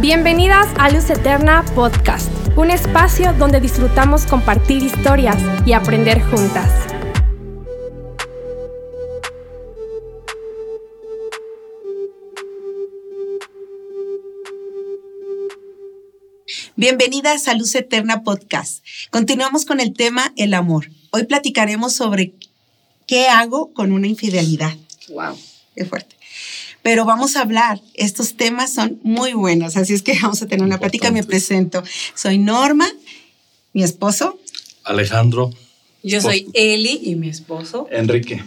Bienvenidas a Luz Eterna Podcast, un espacio donde disfrutamos compartir historias y aprender juntas. Bienvenidas a Luz Eterna Podcast. Continuamos con el tema el amor. Hoy platicaremos sobre qué hago con una infidelidad. Wow, qué fuerte. Pero vamos a hablar, estos temas son muy buenos, así es que vamos a tener una plática. Me presento. Soy Norma, mi esposo. Alejandro. Yo soy Eli y mi esposo. Enrique.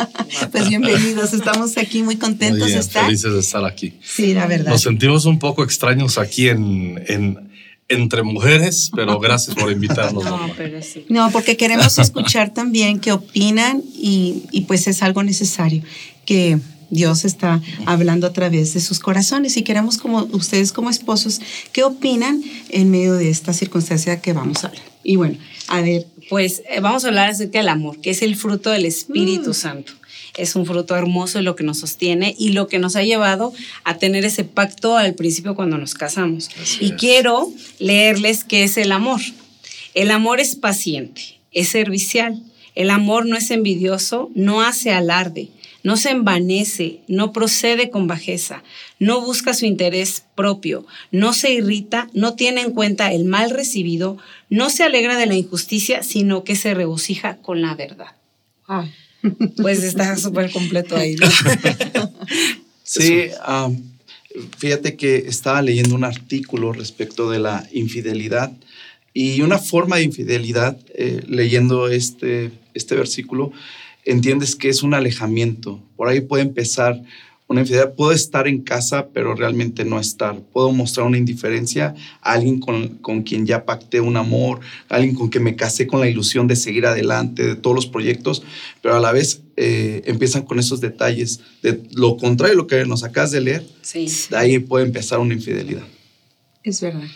pues bienvenidos, estamos aquí muy contentos de estar. Felices de estar aquí. Sí, la verdad. Nos sentimos un poco extraños aquí en, en entre mujeres, pero gracias por invitarnos. No, pero sí. no porque queremos escuchar también qué opinan y, y pues es algo necesario que Dios está hablando a través de sus corazones y queremos como ustedes como esposos, ¿qué opinan en medio de esta circunstancia que vamos a hablar? Y bueno, a ver. Pues eh, vamos a hablar acerca del amor, que es el fruto del Espíritu mm. Santo. Es un fruto hermoso lo que nos sostiene y lo que nos ha llevado a tener ese pacto al principio cuando nos casamos. y quiero leerles qué es el amor. El amor es paciente, es servicial. El amor no es envidioso, no hace alarde no se envanece, no procede con bajeza, no busca su interés propio, no se irrita, no tiene en cuenta el mal recibido, no se alegra de la injusticia, sino que se regocija con la verdad. Pues está súper completo ahí. Sí, fíjate que estaba leyendo un artículo respecto de la infidelidad y una forma de infidelidad, eh, leyendo este, este versículo, entiendes que es un alejamiento. Por ahí puede empezar una infidelidad. Puedo estar en casa, pero realmente no estar. Puedo mostrar una indiferencia a alguien con, con quien ya pacté un amor, a alguien con quien me casé con la ilusión de seguir adelante, de todos los proyectos, pero a la vez eh, empiezan con esos detalles de lo contrario de lo que nos acabas de leer. Sí. De ahí puede empezar una infidelidad. Es verdad.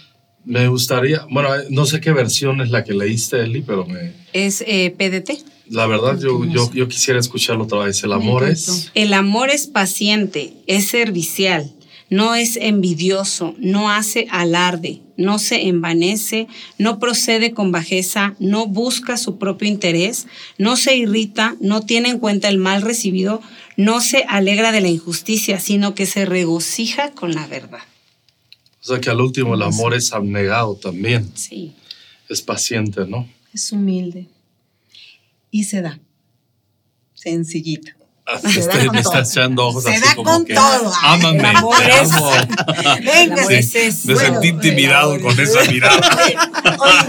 Me gustaría, bueno, no sé qué versión es la que leíste, Eli, pero me... Es eh, PDT. La verdad, yo, yo, yo quisiera escucharlo otra vez. El amor es... El amor es paciente, es servicial, no es envidioso, no hace alarde, no se envanece, no procede con bajeza, no busca su propio interés, no se irrita, no tiene en cuenta el mal recibido, no se alegra de la injusticia, sino que se regocija con la verdad. O sea que al último el amor es abnegado también. Sí. Es paciente, ¿no? Es humilde y se da. Sencillito. Se da con todo. echando ojos se así da como con que, todo. Ámame, te amo. Venga, amor sí. es Me Bueno, sentí intimidado con esa mirada.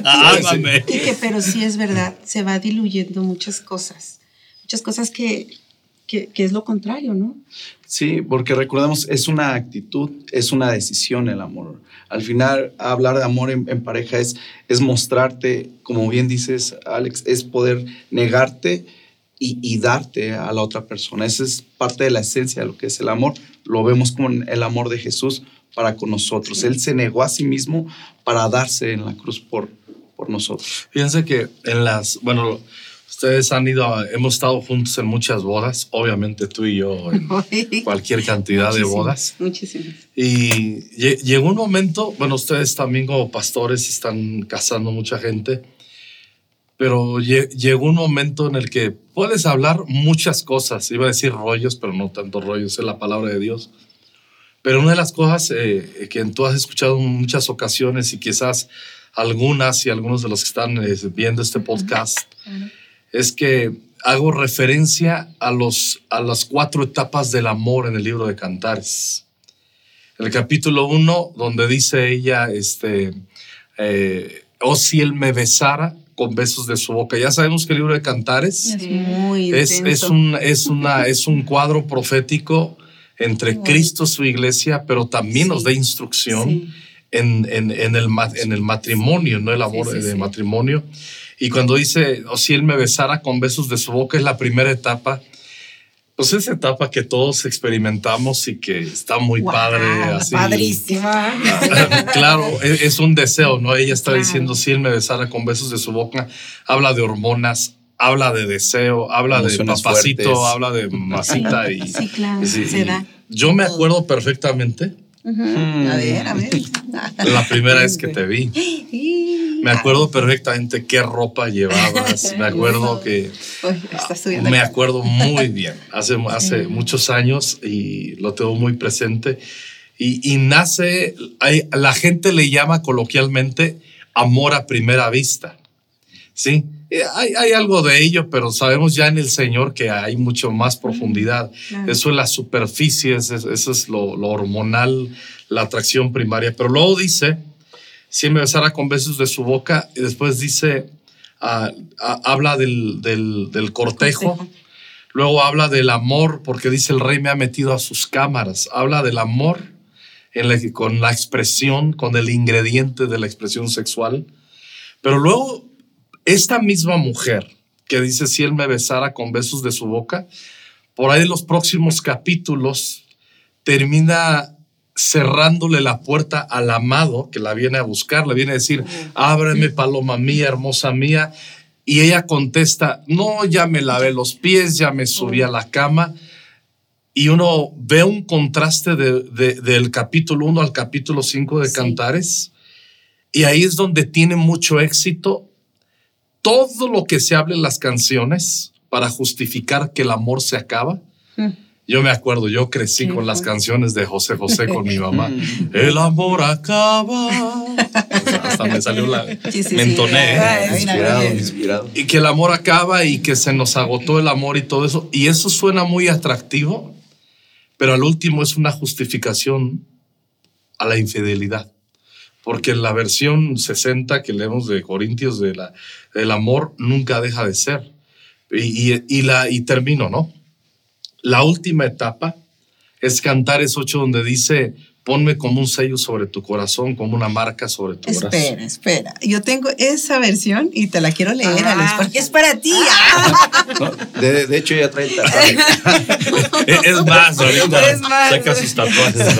Ámame. y que, pero sí es verdad, se va diluyendo muchas cosas. Muchas cosas que, que, que es lo contrario, ¿no? Sí, porque recordemos, es una actitud, es una decisión el amor. Al final, hablar de amor en, en pareja es, es mostrarte, como bien dices, Alex, es poder negarte y, y darte a la otra persona. Esa es parte de la esencia de lo que es el amor. Lo vemos como el amor de Jesús para con nosotros. Él se negó a sí mismo para darse en la cruz por, por nosotros. Fíjense que en las, bueno, ustedes han ido, a- hemos estado juntos en muchas bodas, obviamente tú y yo en cualquier cantidad de bodas. Muchísimas. Y lle- llegó un momento, bueno, ustedes también como pastores están casando mucha gente, pero lle- llegó un momento en el que puedes hablar muchas cosas, iba a decir rollos, pero no tanto rollos, es la palabra de Dios. Pero una de las cosas eh, que tú has escuchado en muchas ocasiones y quizás algunas y algunos de los que están eh, viendo este podcast es que hago referencia a, los, a las cuatro etapas del amor en el libro de Cantares. El capítulo 1, donde dice ella, este, eh, oh si él me besara con besos de su boca. Ya sabemos que el libro de Cantares Es muy es, un, es, una, es un cuadro profético entre Cristo, su iglesia, pero también nos da instrucción Sí. en, en, en el, en el matrimonio, no el amor Sí, sí, de sí. matrimonio. Y cuando dice, o si él me besara con besos de su boca, es la primera etapa. Pues esa etapa que todos experimentamos y que está muy Guau, padre. Así. Padrísima. claro, es, es un deseo, ¿no? Ella está Claro. diciendo, si él me besara con besos de su boca, habla de hormonas, habla de deseo, habla de Emociones papacito, fuertes. habla de masita y... Sí, claro, y sí, se y da. Yo me acuerdo perfectamente A ver, a ver. La primera vez que te vi. Me acuerdo perfectamente qué ropa llevabas. Me acuerdo que. Me acuerdo muy bien. Hace, hace muchos años y lo tengo muy presente. Y, nace, la gente le llama coloquialmente amor a primera vista. ¿Sí? Hay, algo de ello, pero sabemos ya en el Señor que hay mucho más profundidad. Eso es la superficie, eso, es lo, hormonal, la atracción primaria. Pero luego dice, si me besara con besos de su boca, y después dice, ah, ah, habla del, del, cortejo. Luego habla del amor, porque dice el rey me ha metido a sus cámaras. Habla del amor en con la expresión, con el ingrediente de la expresión sexual. Pero luego esta misma mujer que dice, si él me besara con besos de su boca, por ahí en los próximos capítulos termina cerrándole la puerta al amado que la viene a buscar, le viene a decir, ábreme paloma mía, hermosa mía. Y ella contesta, no, ya me lavé los pies, ya me subí a la cama. Y uno ve un contraste del capítulo 1 al capítulo 5 de Cantares. Y ahí es donde tiene mucho éxito todo lo que se habla en las canciones para justificar que el amor se acaba. Mm. Yo me acuerdo, yo crecí con las canciones de José José con mi mamá. el amor acaba. hasta me salió la. me entoné. inspirado, inspirado. Y que el amor acaba y que se nos agotó el amor y todo eso. Y eso suena muy atractivo, pero al último es una justificación a la infidelidad porque en la versión 60 que leemos de Corintios de la, el amor nunca deja de ser. Y, y, la, y termino, ¿no? La última etapa es Cantares 8 donde dice, ponme como un sello sobre tu corazón, como una marca sobre tu corazón. Espera, espera. Yo tengo esa versión y te la quiero leer, Alex, porque es para ti. de, hecho, ya trae el tatuaje. es más, ahorita es más. saca sus tatuajes.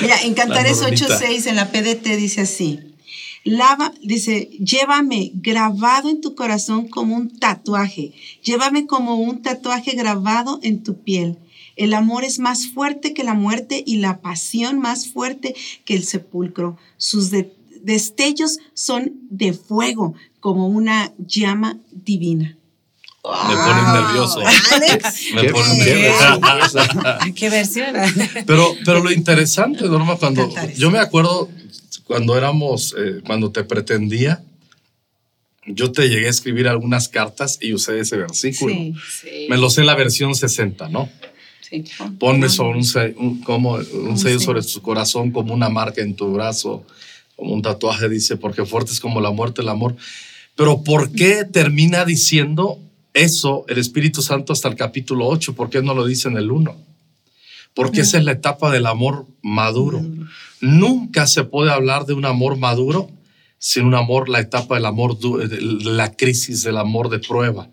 Mira, en Cantares 8.6, en la PDT, dice así. Lava, dice, llévame grabado en tu corazón como un tatuaje. Llévame como un tatuaje grabado en tu piel el amor es más fuerte que la muerte y la pasión más fuerte que el sepulcro. Sus destellos son de fuego, como una llama divina. Me ponen nervioso. Me ponen nervioso. ¿Qué versión? Pero, pero lo interesante, Norma, cuando yo me acuerdo cuando éramos, eh, cuando te pretendía, yo te llegué a escribir algunas cartas y usé ese versículo. Me lo sé en la versión 60, ¿no? Ponme sobre un, como, un sello sobre tu corazón como una marca en tu brazo, como un tatuaje dice, porque fuerte es como la muerte, el amor. Pero ¿por qué termina diciendo eso el Espíritu Santo hasta el capítulo 8? ¿Por qué no lo dice en el 1? Porque esa es la etapa del amor maduro. Nunca se puede hablar de un amor maduro sin un amor, la etapa del amor, la crisis del amor de prueba.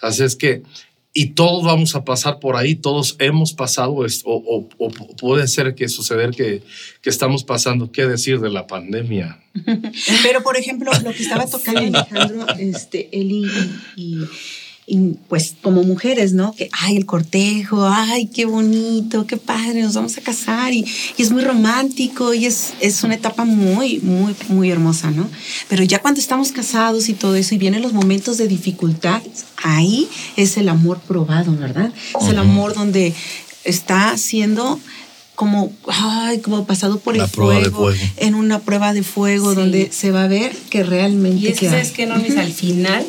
Así es que y todos vamos a pasar por ahí, todos hemos pasado esto, o, puede ser que suceder que, que, estamos pasando, ¿qué decir de la pandemia? Pero, por ejemplo, lo que estaba tocando Alejandro, este, Eli y pues como mujeres, ¿no? Que, ay, el cortejo, ay, qué bonito, qué padre, nos vamos a casar y, es muy romántico y es, es una etapa muy, muy, muy hermosa, ¿no? Pero ya cuando estamos casados y todo eso y vienen los momentos de dificultad, ahí es el amor probado, ¿verdad? Es el amor donde está siendo como, ay, como pasado por el fuego, en una prueba de fuego donde se va a ver que realmente... Y es que, ¿sabes qué, no? al final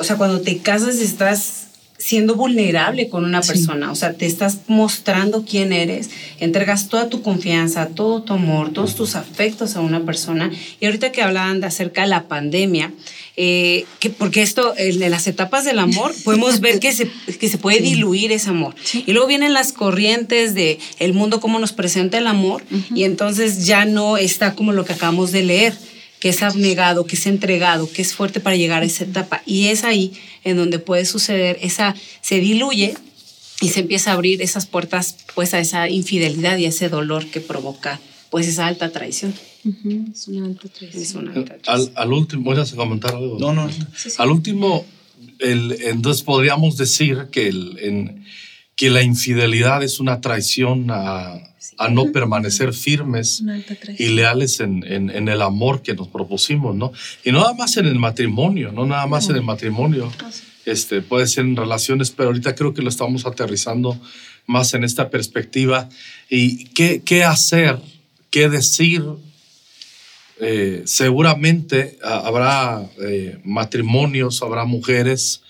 o sea, cuando te casas estás siendo vulnerable con una persona, o sea, te estás mostrando quién eres, entregas toda tu confianza, todo tu amor, todos tus afectos a una persona. Y ahorita que hablaban de acerca de la pandemia, eh, que porque esto, en las etapas del amor, podemos ver que se, que se puede diluir ese amor. Y luego vienen las corrientes de el mundo, cómo nos presenta el amor, y entonces ya no está como lo que acabamos de leer que es abnegado, que es entregado, que es fuerte para llegar a esa etapa. Y es ahí en donde puede suceder, esa se diluye y se empieza a abrir esas puertas pues a esa infidelidad y a ese dolor que provoca pues esa alta traición. Es una alta traición. Al, último, ¿voy a comentar algo? No, no. Al último, el, entonces podríamos decir que, el, en, que la infidelidad es una traición a, no permanecer firmes y leales en, en, el amor que nos propusimos, ¿no? Y no nada más en el matrimonio, no nada más en el matrimonio, este, puede ser en relaciones, pero ahorita creo que lo estamos aterrizando más en esta perspectiva. ¿Y qué, qué hacer? ¿Qué decir? Eh, seguramente habrá eh, matrimonios, habrá mujeres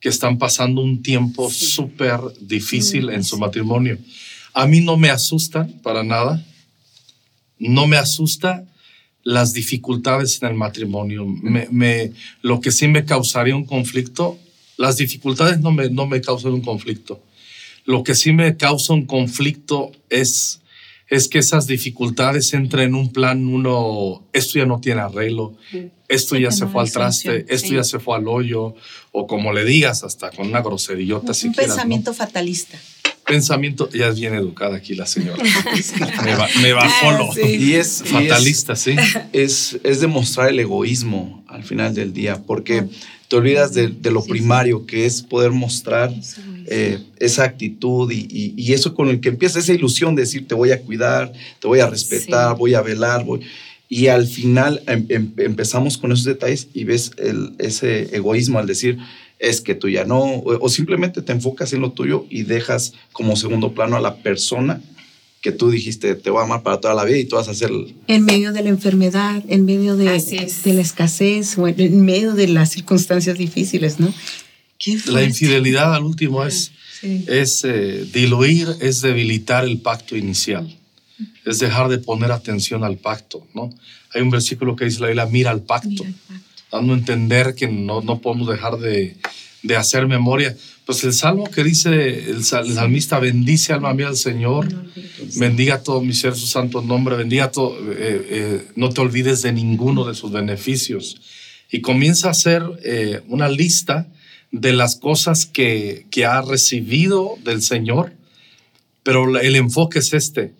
que están pasando un tiempo súper difícil en su matrimonio. A mí no me asustan para nada. No me asusta las dificultades en el matrimonio. Me, lo que sí me causaría un conflicto, las dificultades no me, no me causan un conflicto. Lo que sí me causa un conflicto es, es que esas dificultades entren en un plan, uno, esto ya no tiene arreglo, esto ya se fue al traste, esto ya se fue al hoyo, o como le digas, hasta con una groserillota. Un pensamiento fatalista. Pensamiento, ya es bien educada aquí la señora. me, bajó lo. Ah, y es fatalista, sí. Es, es demostrar el egoísmo al final del día, porque te olvidas de, lo primario que es poder mostrar eh, esa actitud y, y, eso con el que empieza esa ilusión de decir te voy a cuidar, te voy a respetar, voy a velar, voy, y al final em, em, empezamos con esos detalles y ves el, ese egoísmo al decir, es que tú ya no, o, simplemente te enfocas en lo tuyo y dejas como segundo plano a la persona que tú dijiste, te voy a amar para toda la vida y tú vas a hacer... En medio de la enfermedad, en medio de, de la escasez, o en medio de las circunstancias difíciles, ¿no? la infidelidad al último es, es eh, diluir, es debilitar el pacto inicial. Es dejar de poner atención al pacto, ¿no? Hay un versículo que dice la Biblia, mira al pacto, dando a entender que no, no podemos dejar de, de, hacer memoria. Pues el salmo que dice el, salmista, bendice alma mía al Señor, bendiga todo mi ser su santo nombre, bendiga todo, eh, eh, no te olvides de ninguno de sus beneficios. Y comienza a hacer eh, una lista de las cosas que, que ha recibido del Señor, pero el enfoque es este,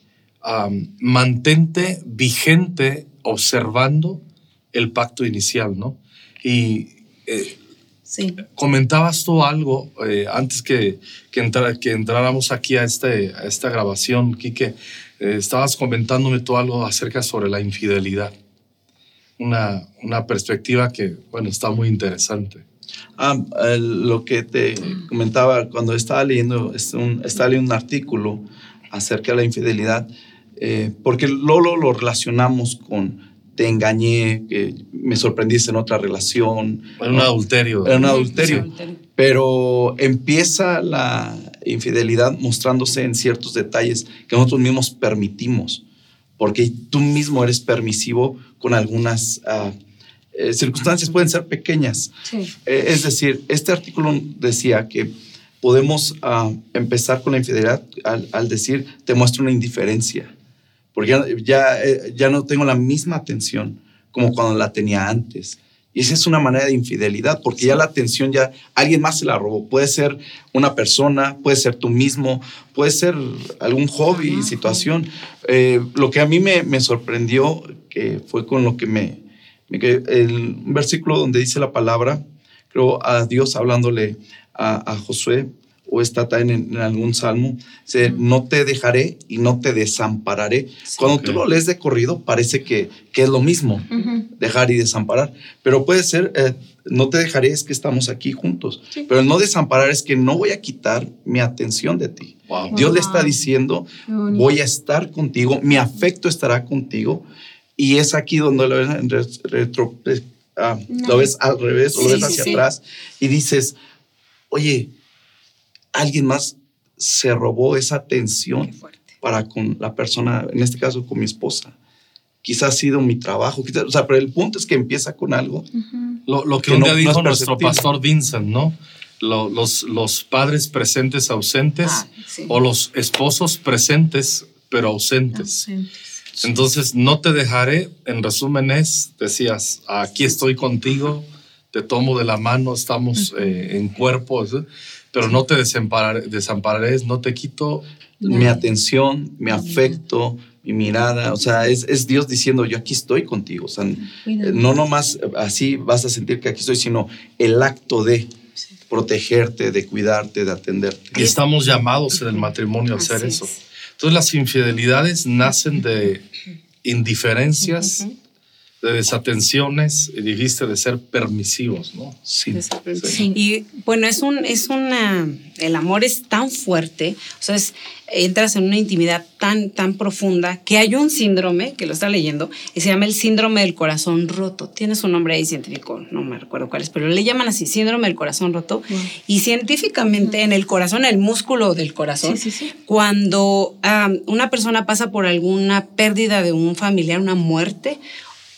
mantente vigente observando el pacto inicial, ¿no? Y eh, comentabas tú algo eh, antes que, que, que, entráramos aquí a, este, a esta grabación, Quique, eh, estabas comentándome tú algo acerca sobre la infidelidad. Una, una perspectiva que, bueno, está muy interesante. Ah, lo que te comentaba cuando estaba leyendo, estaba leyendo un artículo acerca de la infidelidad, eh, porque Lolo lo relacionamos con te engañé, que me sorprendiste en otra relación. En un adulterio. En un adulterio. Pero empieza la infidelidad mostrándose en ciertos detalles que nosotros mismos permitimos, porque tú mismo eres permisivo con algunas ah, eh, circunstancias, pueden ser pequeñas. Eh, es decir, este artículo decía que podemos ah, empezar con la infidelidad al, al decir, te muestro una indiferencia porque ya, eh, ya, no tengo la misma atención como cuando la tenía antes. Y esa es una manera de infidelidad, porque ya la atención ya alguien más se la robó. Puede ser una persona, puede ser tú mismo, puede ser algún hobby, situación. Eh, lo que a mí me, me, sorprendió, que fue con lo que me... me el versículo donde dice la palabra, creo a Dios hablándole a, a Josué, o está también en, algún salmo, dice, no te dejaré y no te desampararé. Cuando tú lo lees de corrido, parece que, que es lo mismo, dejar y desamparar, pero puede ser, eh, no te dejaré es que estamos aquí juntos, pero el no desamparar es que no voy a quitar mi atención de ti. Dios le está diciendo, voy a estar contigo, mi afecto estará contigo, y es aquí donde lo ves, retro, ah, lo ves al revés o lo ves hacia atrás y dices, oye, alguien más se robó esa atención para con la persona, en este caso con mi esposa. Quizás ha sido mi trabajo, o sea, pero el punto es que empieza con algo. Lo, que, un día dijo nuestro pastor Vincent, ¿no? los, los padres presentes ausentes ah, o los esposos presentes pero ausentes. Entonces, no te dejaré, en resumen es, decías, aquí estoy contigo, te tomo de la mano, estamos eh, en cuerpo pero no te desampararé, no te quito mi atención, mi afecto, mi mirada, o sea, es, Dios diciendo, yo aquí estoy contigo, o sea, no nomás así vas a sentir que aquí estoy, sino el acto de, protegerte, de cuidarte, de atenderte. Y estamos llamados en el matrimonio a hacer eso. Entonces las infidelidades nacen de indiferencias, de desatenciones, y dijiste de ser permisivos, ¿no? Sí. Y bueno, es un, es una, el amor es tan fuerte, o sea, entras en una intimidad tan, tan profunda que hay un síndrome, que lo está leyendo, y se llama el síndrome del corazón roto. Tiene su nombre ahí científico, no me recuerdo cuál es, pero le llaman así, síndrome del corazón roto. Y científicamente en el corazón, el músculo del corazón, cuando una persona pasa por alguna pérdida de un familiar, una muerte,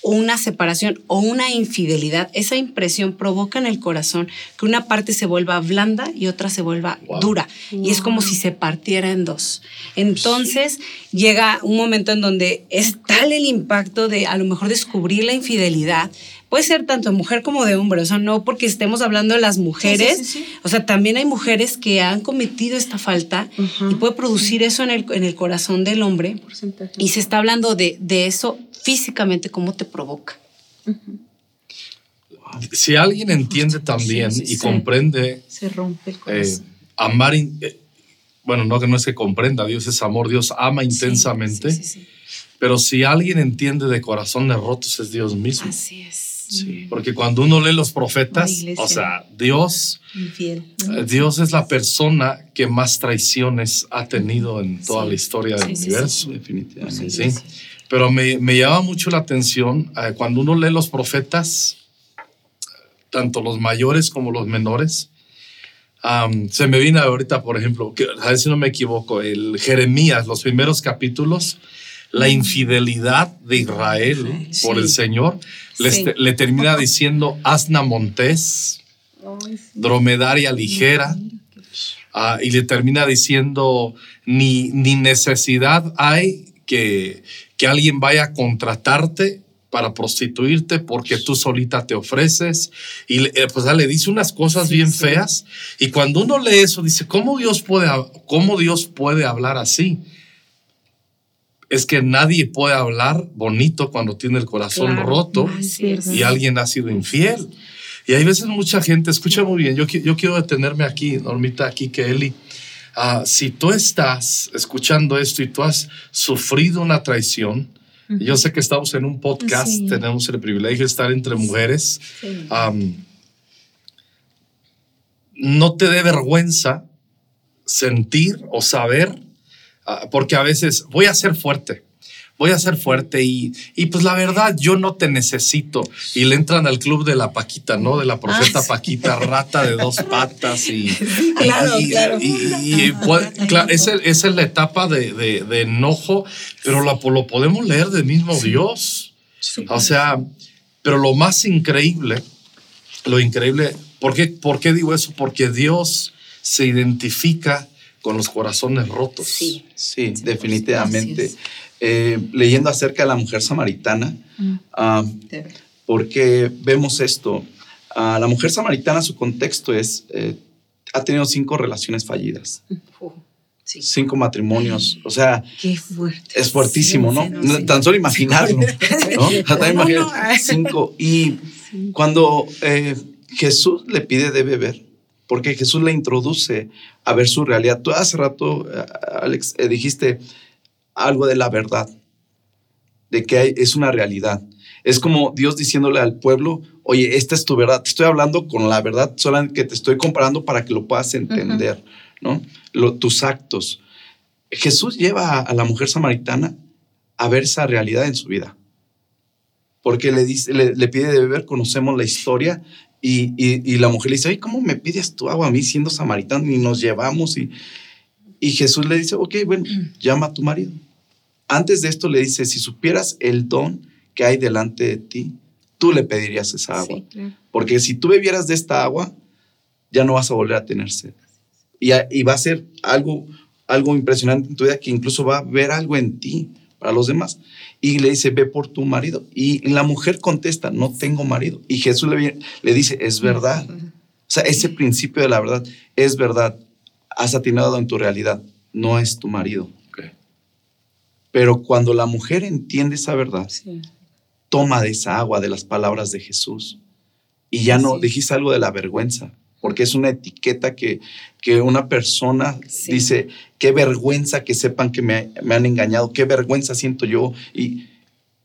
o una separación o una infidelidad, esa impresión provoca en el corazón que una parte se vuelva blanda y otra se vuelva dura. Y es como si se partiera en dos. Entonces llega un momento en donde es tal el impacto de a lo mejor descubrir la infidelidad. Puede ser tanto de mujer como de hombre, o sea, no porque estemos hablando de las mujeres, o sea, también hay mujeres que han cometido esta falta y puede producir eso en el, en el corazón del hombre. Y se está hablando de, de eso físicamente cómo te provoca. Si alguien entiende también y comprende, se rompe el eh, amar, eh, bueno, no que no es que comprenda, Dios es amor, Dios ama intensamente, pero si alguien entiende de corazones rotos es Dios mismo. Así es. Porque cuando uno lee los profetas, o sea, Dios, eh, Dios es la persona que más traiciones ha tenido en toda la historia del universo. Definitivamente. Sí. Pero me, me llama mucho la atención eh, cuando uno lee los profetas, tanto los mayores como los menores. se me viene ahorita, por ejemplo, que, a ver si no me equivoco, el Jeremías, los primeros capítulos, la mm. infidelidad de Israel por el Señor, le, termina diciendo asna montés, dromedaria ligera, ah, y le termina diciendo ni, ni necesidad hay que, que alguien vaya a contratarte para prostituirte porque tú solita te ofreces y eh, pues le dice unas cosas bien feas. Y cuando uno lee eso dice cómo Dios puede cómo Dios puede hablar así es que nadie puede hablar bonito cuando tiene el corazón roto y alguien ha sido infiel. Y hay veces mucha gente escucha muy bien yo, yo quiero detenerme aquí Normita aquí que Eli Ah, si tú estás escuchando esto y tú has sufrido una traición, yo sé que estamos en un podcast, tenemos el privilegio de estar entre mujeres, no te dé vergüenza sentir o saber, porque a veces voy a ser fuerte voy a ser fuerte y, y, pues la verdad yo no te necesito. Y le entran al club de la Paquita, ¿no? De la profeta ah, Paquita, rata de dos patas y... claro, claro. Y, esa, es la etapa de, de, enojo, pero lo, lo, podemos leer del mismo Dios. O sea, pero lo más increíble, lo increíble, ¿por qué, ¿por qué digo eso? Porque Dios se identifica con los corazones rotos. Sí, sí, definitivamente. Eh, leyendo acerca de la mujer samaritana, mm. ah, porque vemos esto. Ah, la mujer samaritana, su contexto es, eh, ha tenido cinco relaciones fallidas. Cinco matrimonios, o sea, es fuertísimo, ¿no? Tan solo imaginarlo, ¿no? cinco. Y cuando eh, Jesús le pide de beber, porque Jesús le introduce a ver su realidad. Tú hace rato, Alex, dijiste, algo de la verdad, de que es una realidad. Es como Dios diciéndole al pueblo, oye, esta es tu verdad, te estoy hablando con la verdad, solamente que te estoy comparando para que lo puedas entender, ¿no? tus actos. Jesús lleva a, la mujer samaritana a ver esa realidad en su vida. Porque le, dice, le, pide de beber, conocemos la historia, y, y, la mujer le dice, ¿cómo me pides tu agua a mí siendo samaritano? Y nos llevamos, y, y Jesús le dice, ok, bueno, llama a tu marido. Antes de esto le dice, si supieras el don que hay delante de ti, tú le pedirías esa agua. Porque si tú bebieras de esta agua, ya no vas a volver a tener sed. Y, y, va a ser algo, algo impresionante en tu vida que incluso va a ver algo en ti para los demás. Y le dice, ve por tu marido. Y la mujer contesta, no tengo marido. Y Jesús le, le dice, es verdad. O sea, ese principio de la verdad es verdad has atinado en tu realidad, no es tu marido. Pero cuando la mujer entiende esa verdad, toma de esa agua, de las palabras de Jesús, y ya no dijiste algo de la vergüenza. Porque es una etiqueta que, que una persona dice, qué vergüenza que sepan que me, me, han engañado, qué vergüenza siento yo. Y,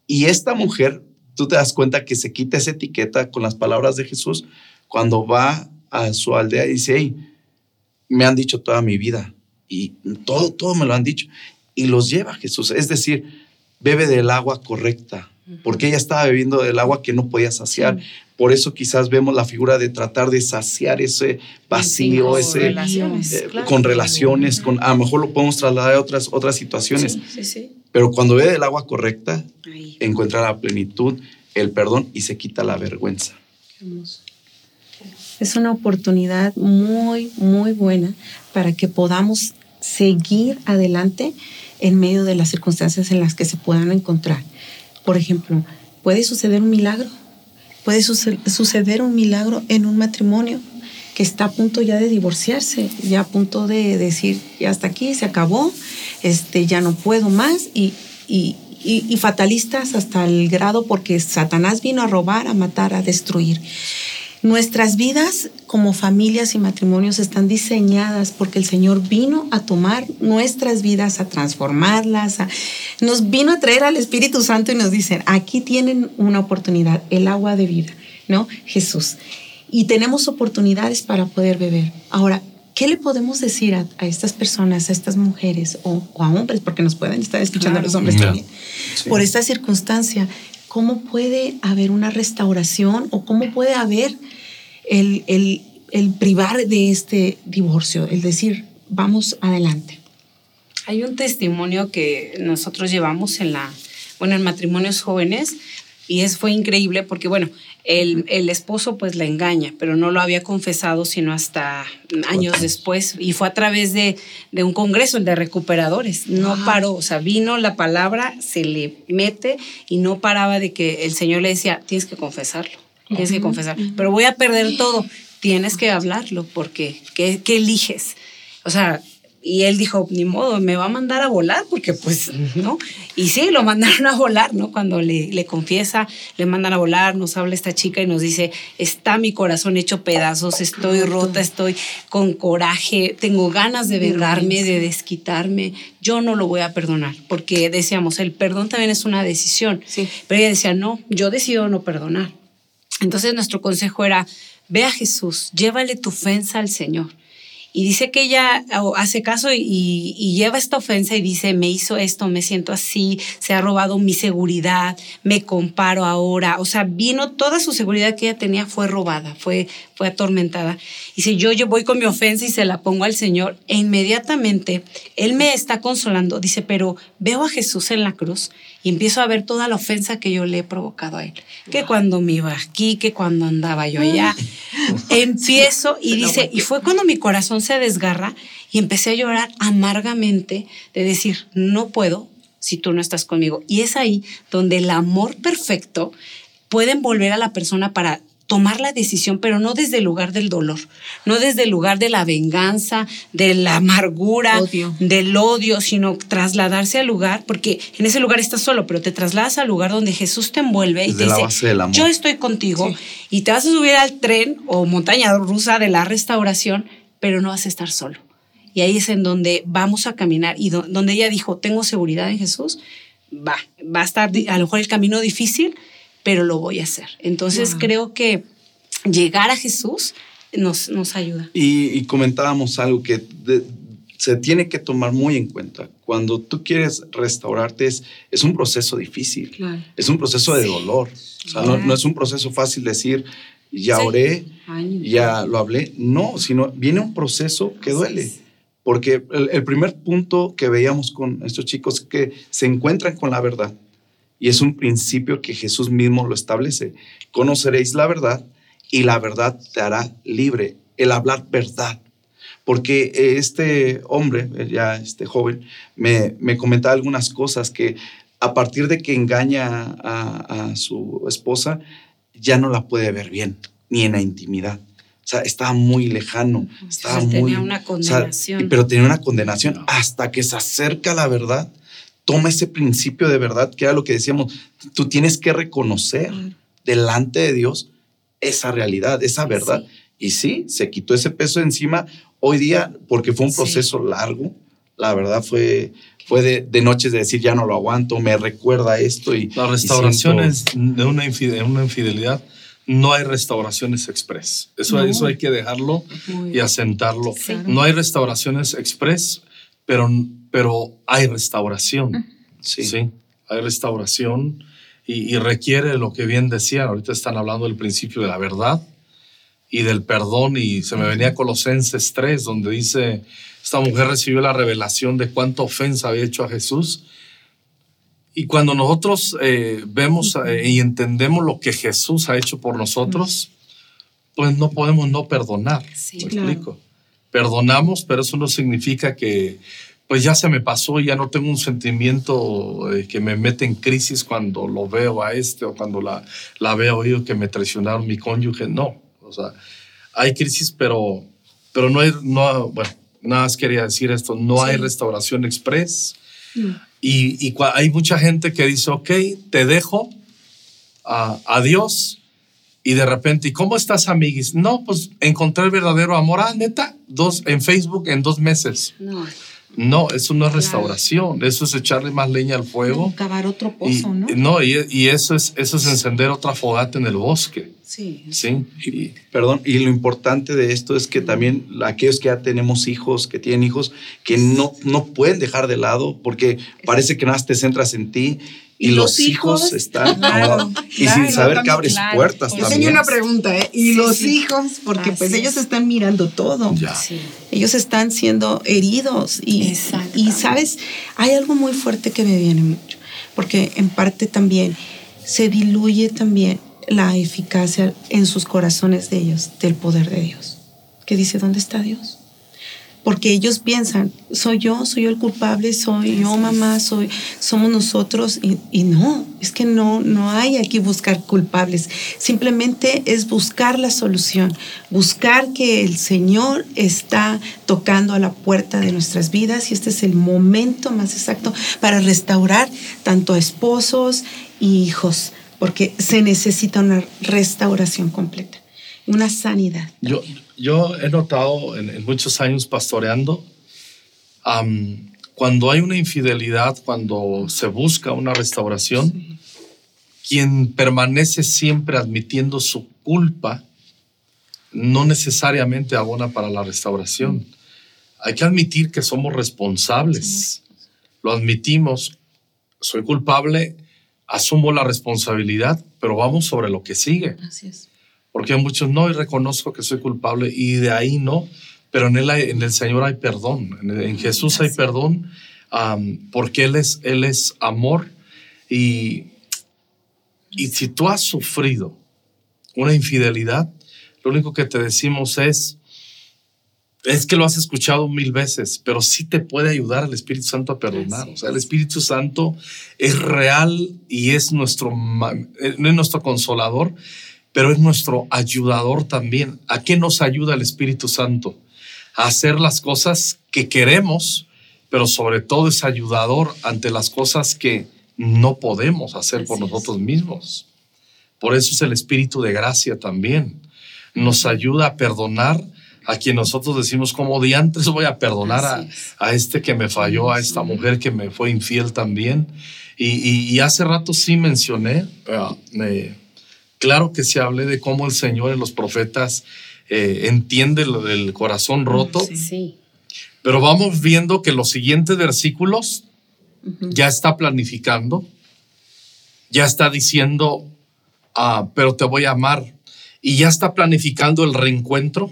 y esta mujer, tú te das cuenta que se quita esa etiqueta con las palabras de Jesús cuando va a su aldea y dice, hey, me han dicho toda mi vida y todo, todo me lo han dicho. Y los lleva a Jesús. Es decir, bebe del agua correcta, porque ella estaba bebiendo del agua que no podía saciar. Por eso quizás vemos la figura de tratar de saciar ese vacío, ese eh, con relaciones, con a lo mejor lo podemos trasladar a otras otras situaciones. Pero cuando bebe del agua correcta, encuentra la plenitud, el perdón y se quita la vergüenza. Es una oportunidad muy, muy buena para que podamos seguir adelante en medio de las circunstancias en las que se puedan encontrar. Por ejemplo, puede suceder un milagro, puede suceder un milagro en un matrimonio que está a punto ya de divorciarse, ya a punto de decir, ya hasta aquí, se acabó, este, ya no puedo más y, y, y fatalistas hasta el grado porque Satanás vino a robar, a matar, a destruir. Nuestras vidas como familias y matrimonios están diseñadas porque el Señor vino a tomar nuestras vidas, a transformarlas, nos vino a traer al Espíritu Santo y nos dicen, aquí tienen una oportunidad, el agua de vida, ¿no? Jesús. Y tenemos oportunidades para poder beber. Ahora, ¿qué le podemos decir a, estas personas, a estas mujeres o, a hombres, porque nos pueden estar escuchando a los hombres también, por esta circunstancia? ¿Cómo puede haber una restauración o cómo puede haber el, el, el privar de este divorcio, el decir, vamos adelante. Hay un testimonio que nosotros llevamos en la, bueno, en matrimonios jóvenes y es, fue increíble porque, bueno, el, el, esposo pues la engaña, pero no lo había confesado sino hasta años después y fue a través de, de un congreso, el de recuperadores. No paró, o sea, vino la palabra, se le mete y no paraba de que el Señor le decía, tienes que confesarlo tienes que confesar, pero voy a perder todo, tienes que hablarlo, porque ¿qué, ¿qué, eliges? O sea, y él dijo, ni modo, me va a mandar a volar, porque pues, ¿no? Y sí, lo mandaron a volar, ¿no? Cuando le, le confiesa, le mandan a volar, nos habla esta chica y nos dice, está mi corazón hecho pedazos, estoy rota, estoy con coraje, tengo ganas de vengarme, de desquitarme, yo no lo voy a perdonar, porque decíamos, el perdón también es una decisión, sí. pero ella decía, no, yo decido no perdonar. Entonces nuestro consejo era, ve a Jesús, llévale tu ofensa al Señor. Y dice que ella hace caso y, lleva esta ofensa y dice, me hizo esto, me siento así, se ha robado mi seguridad, me comparo ahora. O sea, vino toda su seguridad que ella tenía fue robada, fue, fue atormentada. Y si yo, yo voy con mi ofensa y se la pongo al Señor, e inmediatamente Él me está consolando. Dice, pero veo a Jesús en la cruz y empiezo a ver toda la ofensa que yo le he provocado a Él. Que cuando me iba aquí, que cuando andaba yo allá. Empiezo y dice, y fue cuando mi corazón se desgarra y empecé a llorar amargamente de decir, no puedo si tú no estás conmigo. Y es ahí donde el amor perfecto puede envolver a la persona para tomar la decisión, pero no desde el lugar del dolor, no desde el lugar de la venganza, de la amargura, del odio, sino trasladarse al lugar, porque en ese lugar estás solo, pero te trasladas al lugar donde Jesús te envuelve y te dice, yo estoy contigo y te vas a subir al tren o montaña rusa de la restauración, pero no vas a estar solo. Y ahí es en donde vamos a caminar y donde ella dijo, tengo seguridad en Jesús, va, va a estar a lo mejor el camino difícil, pero lo voy a hacer. Entonces creo que llegar a Jesús nos, nos ayuda. Y, comentábamos algo que se tiene que tomar muy en cuenta. Cuando tú quieres restaurarte es, es un proceso difícil, es un proceso de dolor. O sea, no, es un proceso fácil decir, ya oré, ya lo hablé. No, sino viene un proceso que duele. Porque el, el, primer punto que veíamos con estos chicos es que se encuentran con la verdad. Y es un principio que Jesús mismo lo establece. Conoceréis la verdad y la verdad te hará libre. El hablar verdad. Porque este hombre, ya este joven, me, me comentaba algunas cosas que a partir de que engaña a, su esposa, ya no la puede ver bien, ni en la intimidad. O sea, estaba muy lejano. Estaba muy, tenía una condenación. pero tenía una condenación hasta que se acerca a la verdad toma ese principio de verdad, que era lo que decíamos, tú tienes que reconocer delante de Dios esa realidad, esa verdad. Y sí, se quitó ese peso encima hoy día porque fue un Sí. proceso largo. La verdad fue, fue de, de noches de decir, ya no lo aguanto, me recuerda esto y... La y restauración siento- es de una, infide- una infidelidad. No hay restauraciones express. Eso, No. eso hay que dejarlo Muy y asentarlo. Sí. No hay restauraciones express, pero, pero hay restauración. Sí. Sí, hay restauración y, y requiere lo que bien decían. Ahorita están hablando del principio de la verdad y del perdón. Y se me venía Colosenses 3, donde dice: Esta mujer recibió la revelación de cuánta ofensa había hecho a Jesús. Y cuando nosotros eh, vemos eh, y entendemos lo que Jesús ha hecho por nosotros, pues no podemos no perdonar. Sí, ¿Me claro. explico? Perdonamos, pero eso no significa que pues ya se me pasó ya no tengo un sentimiento eh, que me mete en crisis cuando lo veo a este o cuando la, la veo yo que me traicionaron mi cónyuge. No, o sea, hay crisis, pero, pero no hay, no, bueno, nada más quería decir esto, no hay restauración express. Y, y hay mucha gente que dice, ok, te dejo, adiós. Y de repente, ¿y cómo estás, amiguis? No, pues encontré el verdadero amor. Ah, neta, dos, en Facebook en dos meses. No, No, eso no es restauración, eso es echarle más leña al fuego. Cavar otro Y, pozo, ¿no? no, y, y eso, es, eso es encender otra fogata en el bosque. sí. Sí. Y- Perdón, y lo importante de esto es que también aquellos que ya tenemos hijos, que tienen hijos, que no, no pueden dejar de lado porque parece que nada más te centras en ti y, Y los, hijos, hijos, están claro, un lado. y claro, sin saber que abres claro, puertas Yo también. tenía una pregunta, ¿eh? Y Sí, los sí. hijos, porque pues Así ellos es. están mirando todo. Ya. Sí. Ellos están siendo heridos y, y, sabes, hay algo muy fuerte que me viene mucho, porque en parte también se diluye también la eficacia en sus corazones de ellos, del poder de Dios. Que dice, ¿dónde está Dios? Porque ellos piensan, soy yo, soy yo el culpable, soy yo mamá, soy, somos nosotros y, y no, es que no, no hay aquí buscar culpables, simplemente es buscar la solución, buscar que el Señor está tocando a la puerta de nuestras vidas y este es el momento más exacto para restaurar tanto a esposos y hijos, porque se necesita una restauración completa, una sanidad. Yo, yo he notado en, en muchos años pastoreando, cuando hay una infidelidad, cuando se busca una restauración, quien permanece siempre admitiendo su culpa, no necesariamente abona para la restauración. Hay que admitir que somos responsables. Lo admitimos. Soy culpable, asumo la responsabilidad, pero vamos sobre lo que sigue. Así es. Porque hay muchos no y reconozco que soy culpable y de ahí no, pero en el, en el Señor hay perdón, en, en Jesús hay perdón am, porque Él es, Él es amor y, y si tú has sufrido una infidelidad, lo único que te decimos es, es que lo has escuchado mil veces, pero sí te puede ayudar el Espíritu Santo a perdonar. O sea, el Espíritu Santo es real y es nuestro, es nuestro consolador, pero es nuestro ayudador también. ¿A qué nos ayuda el Espíritu Santo? A hacer las cosas que queremos, pero sobre todo es ayudador ante las cosas que no podemos hacer por es. nosotros mismos. Por eso es el Espíritu de gracia también. Nos ayuda a perdonar a quien nosotros decimos como diantres voy a perdonar a, a este que me falló, a esta mujer que me fue infiel también. Y, y- y hace rato sí mencioné, ah, eh, claro que se hablé de cómo el Señor en los profetas eh, entiende lo del corazón roto, Sí. pero vamos viendo que los siguientes versículos ya está planificando, ya está diciendo, ah, pero te voy a amar, y ya está planificando el reencuentro,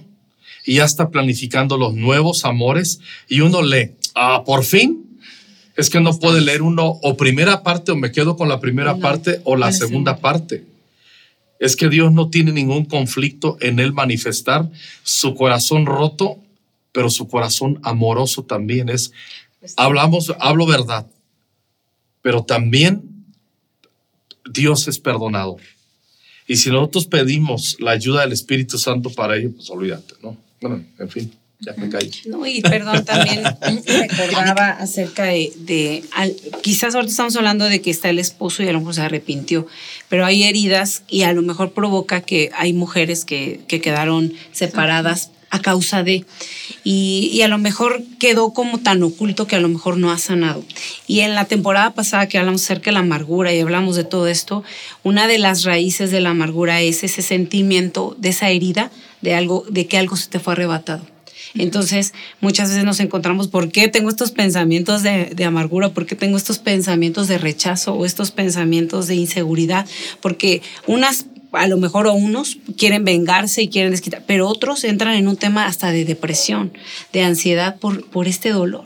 y ya está planificando los nuevos amores, y uno lee, ah, por fin, es que no puede leer uno o primera parte o me quedo con la primera No, parte o la con la segunda segunda. parte. Es que Dios no tiene ningún conflicto en él manifestar su corazón roto, pero su corazón amoroso también es hablamos, hablo verdad, pero también Dios es perdonador. Y si nosotros pedimos la ayuda del Espíritu Santo para ello, pues olvídate, ¿no? Bueno, en fin. Ya me caí. No, y perdón, también recordaba acerca de, quizás ahorita estamos hablando de que está el esposo y a lo mejor se arrepintió, pero hay heridas y a lo mejor provoca que hay mujeres que, que quedaron separadas a causa de, y, a lo mejor quedó como tan oculto que a lo mejor no ha sanado. Y en la temporada pasada que hablamos acerca de la amargura y hablamos de todo esto, una de las raíces de la amargura es ese sentimiento de esa herida de algo, de que algo se te fue arrebatado. Entonces, muchas veces nos encontramos, ¿por qué tengo estos pensamientos de, de, amargura? ¿Por qué tengo estos pensamientos de rechazo o estos pensamientos de inseguridad? Porque unas a lo mejor unos quieren vengarse y quieren desquitar, pero otros entran en un tema hasta de depresión, de ansiedad por, por este dolor.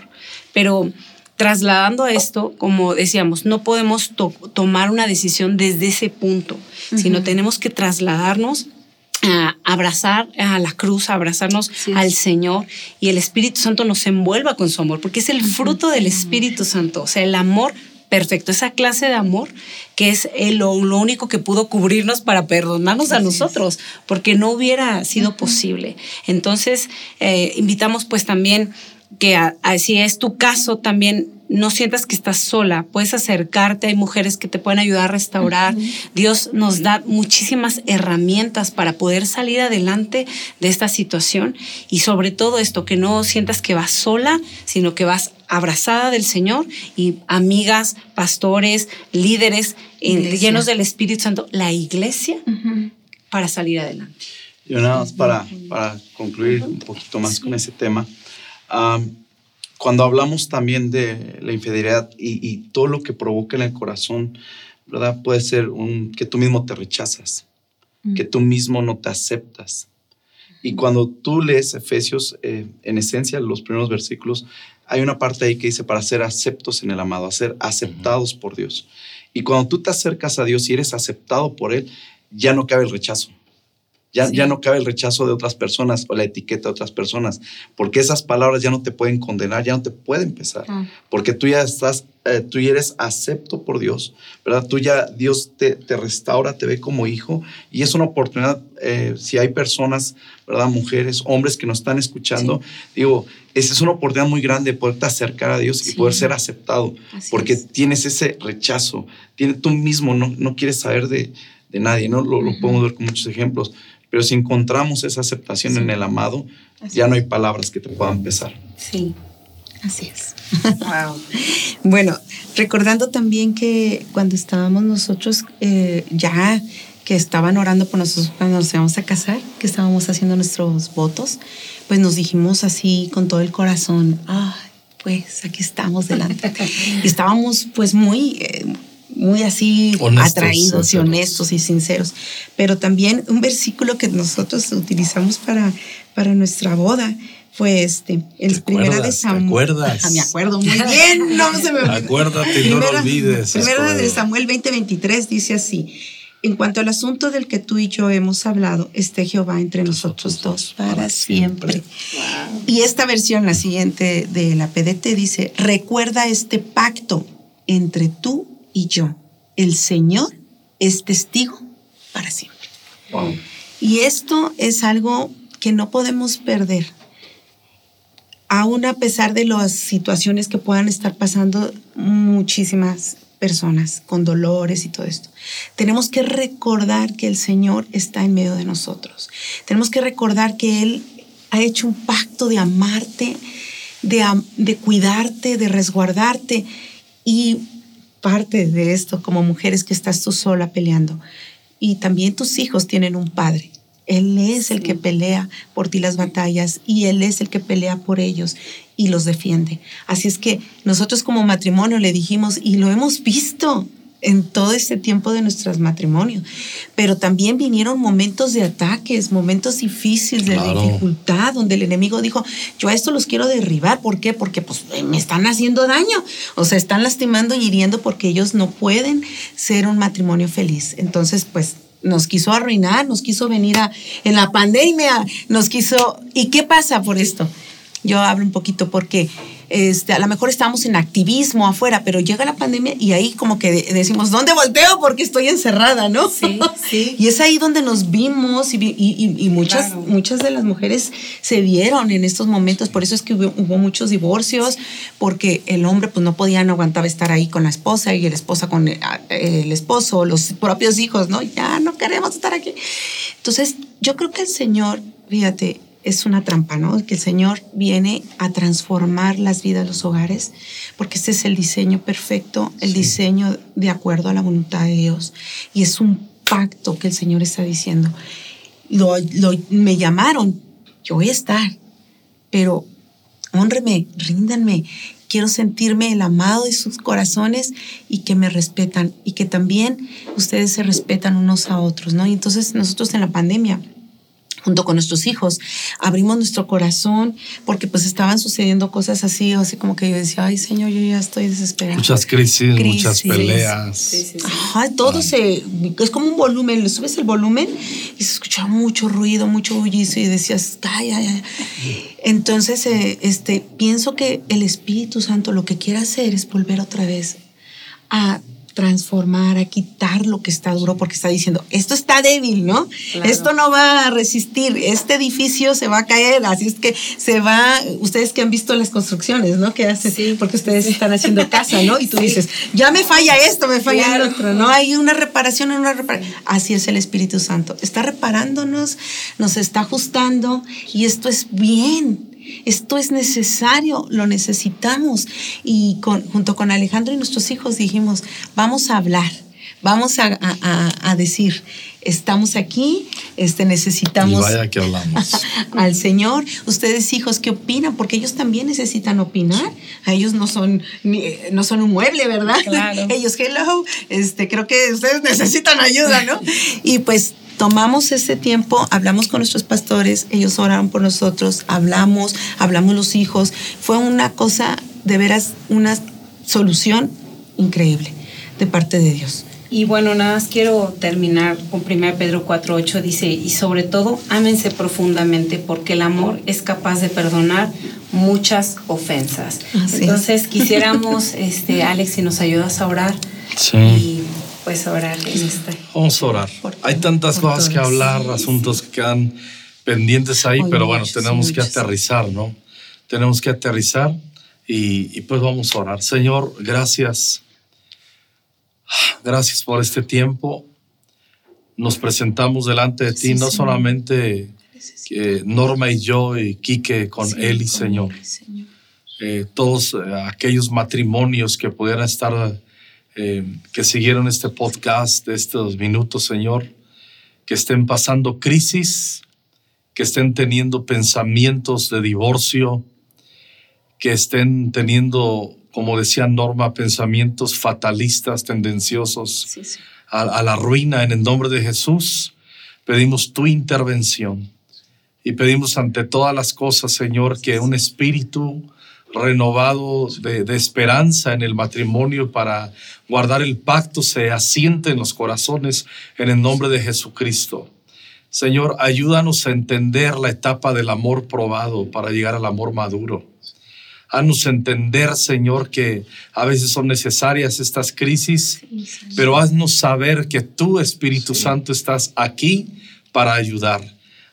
Pero trasladando esto, como decíamos, no podemos tomar una decisión desde ese punto, sino tenemos que trasladarnos a abrazar a la cruz, a abrazarnos al Señor y el Espíritu Santo nos envuelva con su amor, porque es el fruto del Espíritu Santo, o sea, el amor perfecto, esa clase de amor que es lo, único que pudo cubrirnos para perdonarnos a nosotros, porque no hubiera sido posible. Entonces, eh, invitamos pues también que si es tu caso también no sientas que estás sola, puedes acercarte, hay mujeres que te pueden ayudar a restaurar. Dios nos da muchísimas herramientas para poder salir adelante de esta situación y sobre todo esto, que no sientas que vas sola, sino que vas abrazada del Señor y amigas, pastores, líderes eh, llenos del Espíritu Santo, la iglesia, para salir adelante. Yo nada más para, para concluir un poquito más con ese tema cuando hablamos también de la infidelidad y, todo lo que provoca en el corazón, ¿verdad? Puede ser un, que tú mismo te rechazas, que tú mismo no te aceptas. Y cuando tú lees Efesios, eh, en esencia, los primeros versículos, hay una parte ahí que dice para ser aceptos en el amado, a ser aceptados por Dios. Y cuando tú te acercas a Dios y eres aceptado por Él, ya no cabe el rechazo. Ya, no cabe el rechazo de otras personas o la etiqueta de otras personas, porque esas palabras ya no te pueden condenar, ya no te pueden pesar, ah. porque tú ya estás, eh, tú ya eres acepto por Dios, ¿verdad? Tú ya, Dios te, te restaura, te ve como hijo y es una oportunidad, eh, si hay personas, ¿verdad? Mujeres, hombres que nos están escuchando, digo, esa es una oportunidad muy grande de poderte acercar a Dios y poder ser aceptado, porque tienes ese rechazo, tienes, tú mismo no, no quieres saber de, de nadie, ¿no? Lo, lo podemos ver con muchos ejemplos. Pero si encontramos esa aceptación en el amado, ya no hay palabras que te puedan pesar. Sí, así es. Wow. bueno, recordando también que cuando estábamos nosotros eh, ya que estaban orando por nosotros cuando nos íbamos a casar, que estábamos haciendo nuestros votos, pues nos dijimos así con todo el corazón, ah, pues aquí estamos delante. y estábamos pues muy, eh, muy así atraídos y honestos y sinceros. Pero también un versículo que nosotros utilizamos para, para nuestra boda fue este, el primera de Samuel. ¿Te acuerdas? Ah, me acuerdo muy bien, no se me Acuérdate, no lo olvides. Primera de Samuel 20:23 dice así: En cuanto al asunto del que tú y yo hemos hablado, esté Jehová entre nosotros dos para siempre. Y esta versión, la siguiente de la PDT, dice: Recuerda este pacto entre tú y yo. El Señor es testigo para siempre. Y esto es algo que no podemos perder. Aún a pesar de las situaciones que puedan estar pasando muchísimas personas con dolores y todo esto. Tenemos que recordar que el Señor está en medio de nosotros. Tenemos que recordar que Él ha hecho un pacto de amarte, de, de cuidarte, de resguardarte. Y parte de esto como mujeres que estás tú sola peleando. Y también tus hijos tienen un padre. Él es el que pelea por ti las batallas y Él es el que pelea por ellos y los defiende. Así es que nosotros como matrimonio le dijimos, y lo hemos visto, en todo este tiempo de nuestros matrimonios. Pero también vinieron momentos de ataques, momentos difíciles, de dificultad, donde el enemigo dijo, yo a esto los quiero derribar. ¿Por qué? Porque pues me están haciendo daño. O sea, están lastimando y hiriendo porque ellos no pueden ser un matrimonio feliz. Entonces, pues nos quiso arruinar, nos quiso venir a, en la pandemia, nos quiso... ¿Y qué pasa por esto? Yo hablo un poquito porque este, a lo mejor estábamos en activismo afuera, pero llega la pandemia y ahí como que decimos, ¿dónde volteo? Porque estoy encerrada, ¿no? Sí, sí. y es ahí donde nos vimos y, muchas, muchas de las mujeres se vieron en estos momentos, por eso es que hubo, muchos divorcios, porque el hombre pues no podía, no aguantaba estar ahí con la esposa y la esposa con el, el esposo, los propios hijos, ¿no? Ya no queremos estar aquí. Entonces, yo creo que el Señor, fíjate, es una trampa, ¿no? Que el Señor viene a transformar las vidas de los hogares, porque este es el diseño perfecto, el diseño de acuerdo a la voluntad de Dios. Y es un pacto que el Señor está diciendo. Lo, me llamaron, yo voy a estar, pero honreme, ríndanme. Quiero sentirme el amado de sus corazones y que me respetan y que también ustedes se respetan unos a otros, ¿no? Y entonces nosotros en la pandemia, junto con nuestros hijos. Abrimos nuestro corazón porque pues estaban sucediendo cosas así, así como que yo decía, ay Señor, yo ya estoy desesperada. Muchas crisis, muchas peleas. Sí, Ajá, todo se, es como un volumen, le subes el volumen y se escuchaba mucho ruido, mucho bullicio y decías, ay, ay, ay. Entonces, eh, este, pienso que el Espíritu Santo lo que quiere hacer es volver otra vez a transformar, a quitar lo que está duro, porque está diciendo, esto está débil, ¿no? Esto no va a resistir, este edificio se va a caer, así es que se va, ustedes que han visto las construcciones, ¿no? Que hacen, sí, porque ustedes están haciendo casa, ¿no? Y tú dices, ya me falla esto, me falla el otro, ¿no? Hay una reparación en una reparación. Así es el Espíritu Santo, está reparándonos, nos está ajustando y esto es bien. Esto es necesario, lo necesitamos. Y junto con Alejandro y nuestros hijos dijimos, vamos a hablar, vamos a, decir, estamos aquí, este, necesitamos vaya que hablamos. al Señor. Ustedes hijos, ¿qué opinan? Porque ellos también necesitan opinar. A ellos no son, no son un mueble, ¿verdad? Claro. Ellos, hello, este, creo que ustedes necesitan ayuda, ¿no? Y pues tomamos ese tiempo, hablamos con nuestros pastores, ellos oraron por nosotros, hablamos, hablamos los hijos. Fue una cosa, de veras, una solución increíble de parte de Dios. Y bueno, nada más quiero terminar con 1 Pedro 4.8, dice, y sobre todo, ámense profundamente porque el amor es capaz de perdonar muchas ofensas. Entonces, quisiéramos, este, Alex, si nos ayudas a orar. Sí pues orar en Vamos a orar. Hay tantas cosas que hablar, asuntos que quedan pendientes ahí, pero bueno, tenemos que aterrizar, ¿no? Tenemos que aterrizar y, pues vamos a orar. Señor, gracias. Gracias por este tiempo. Nos presentamos delante de ti, no solamente Norma y yo y Quique con él y Señor. Eh, todos eh, aquellos matrimonios que pudieran estar eh, que siguieron este podcast de estos minutos, Señor, que estén pasando crisis, que estén teniendo pensamientos de divorcio, que estén teniendo, como decía Norma, pensamientos fatalistas, tendenciosos A, a la ruina en el nombre de Jesús. Pedimos tu intervención y pedimos ante todas las cosas, Señor, que un espíritu renovado de, esperanza en el matrimonio para guardar el pacto se asiente en los corazones en el nombre de Jesucristo. Señor, ayúdanos a entender la etapa del amor probado para llegar al amor maduro. Haznos entender, Señor, que a veces son necesarias estas crisis, pero haznos saber que tú, Espíritu Santo, estás aquí para ayudar.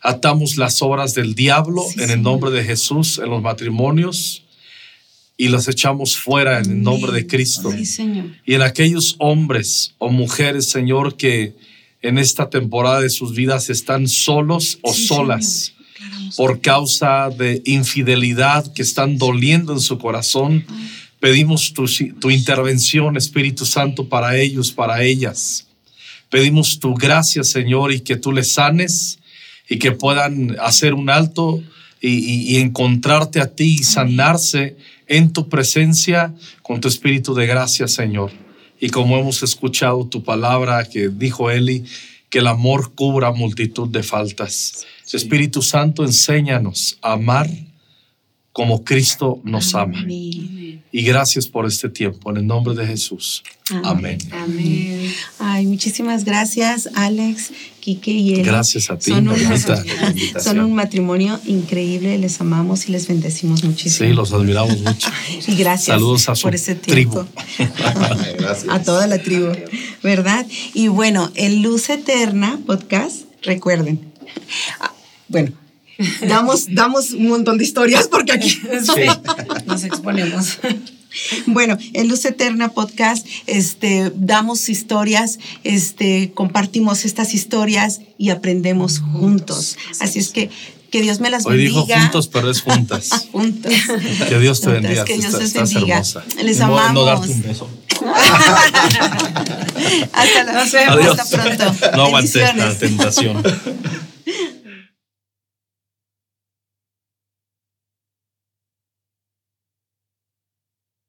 Atamos las obras del diablo en el nombre de Jesús en los matrimonios y los echamos fuera en el nombre de Cristo. Y en aquellos hombres o mujeres, Señor, que en esta temporada de sus vidas están solos o solas por causa de infidelidad que están doliendo en su corazón, pedimos tu, tu intervención, Espíritu Santo, para ellos, para ellas. Pedimos tu gracia, Señor, y que tú les sanes y que puedan hacer un alto y, encontrarte a ti y sanarse en tu presencia con tu espíritu de gracia, Señor. Y como hemos escuchado tu palabra que dijo Eli, que el amor cubra multitud de faltas. Espíritu Santo, enséñanos a amar como Cristo nos ama. Y gracias por este tiempo. En el nombre de Jesús. Amén. Amén. Ay, muchísimas gracias, Alex, Quique y él. Gracias a ti. Son un, Bernita. son un matrimonio increíble, les amamos y les bendecimos muchísimo. Sí, los admiramos mucho. Y gracias Saludos a su por ese tiempo. Gracias. A toda la tribu, ¿verdad? Y bueno, el Luz Eterna podcast, recuerden. ah, Bueno, damos, damos un montón de historias porque aquí. Sí, nos exponemos. Bueno, en Luz Eterna Podcast, este, damos historias, este, compartimos estas historias y aprendemos juntos. Así es que que Dios me las Hoy bendiga. dijo juntos, pero es juntas. juntos. Que Dios te bendiga. Que Dios estás bendiga. hermosa. Les amamos. No darte un beso. hasta, la- Nos vemos. Adiós. hasta pronto. No aguanté la tentación.